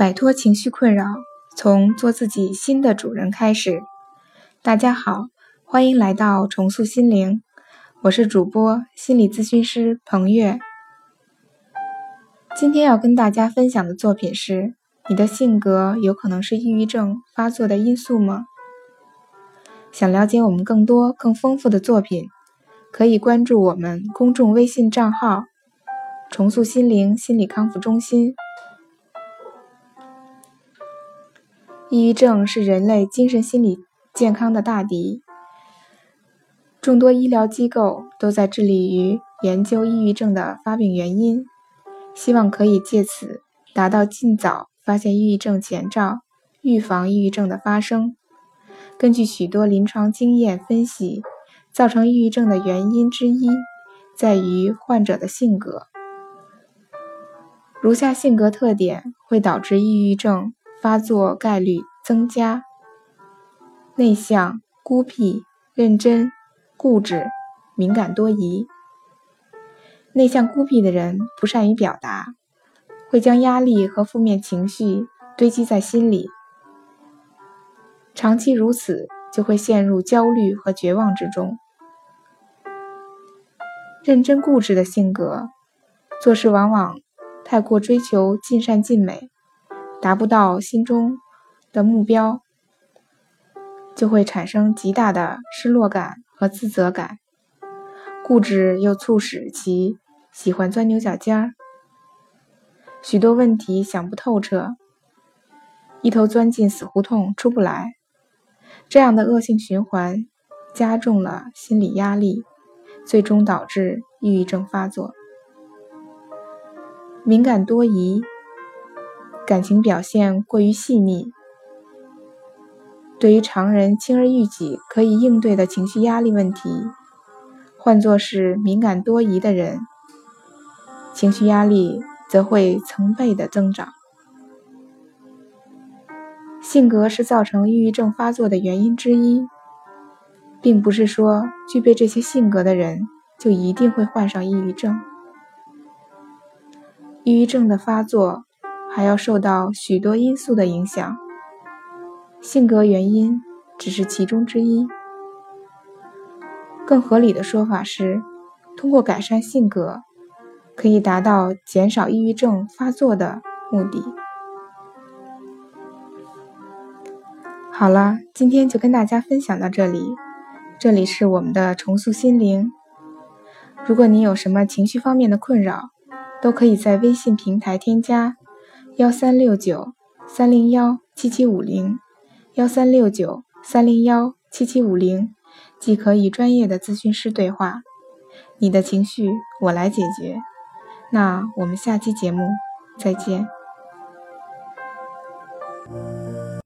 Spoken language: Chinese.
摆脱情绪困扰，从做自己新的主人开始。大家好，欢迎来到重塑心灵，我是主播心理咨询师彭月。今天要跟大家分享的作品是：你的性格有可能是抑郁症发作的因素吗？想了解我们更多更丰富的作品，可以关注我们公众微信账号“重塑心灵心理康复中心”。抑郁症是人类精神心理健康的大敌，众多医疗机构都在致力于研究抑郁症的发病原因，希望可以借此达到尽早发现抑郁症前兆，预防抑郁症的发生。根据许多临床经验分析，造成抑郁症的原因之一在于患者的性格。如下性格特点会导致抑郁症。发作概率增加。内向、孤僻、认真、固执、敏感多疑。内向孤僻的人不善于表达，会将压力和负面情绪堆积在心里，长期如此就会陷入焦虑和绝望之中。认真固执的性格，做事往往太过追求尽善尽美。达不到心中的目标，就会产生极大的失落感和自责感。固执又促使其喜欢钻牛角尖儿，许多问题想不透彻，一头钻进死胡同出不来。这样的恶性循环加重了心理压力，最终导致抑郁症发作。敏感多疑。感情表现过于细腻，对于常人轻而易举可以应对的情绪压力问题，换作是敏感多疑的人，情绪压力则会成倍的增长。性格是造成抑郁症发作的原因之一，并不是说具备这些性格的人就一定会患上抑郁症。抑郁症的发作。还要受到许多因素的影响，性格原因只是其中之一。更合理的说法是，通过改善性格，可以达到减少抑郁症发作的目的。好了，今天就跟大家分享到这里。这里是我们的重塑心灵。如果你有什么情绪方面的困扰，都可以在微信平台添加。幺三六九三零幺七七五零，幺三六九三零幺七七五零，即可与专业的咨询师对话。你的情绪我来解决。那我们下期节目再见。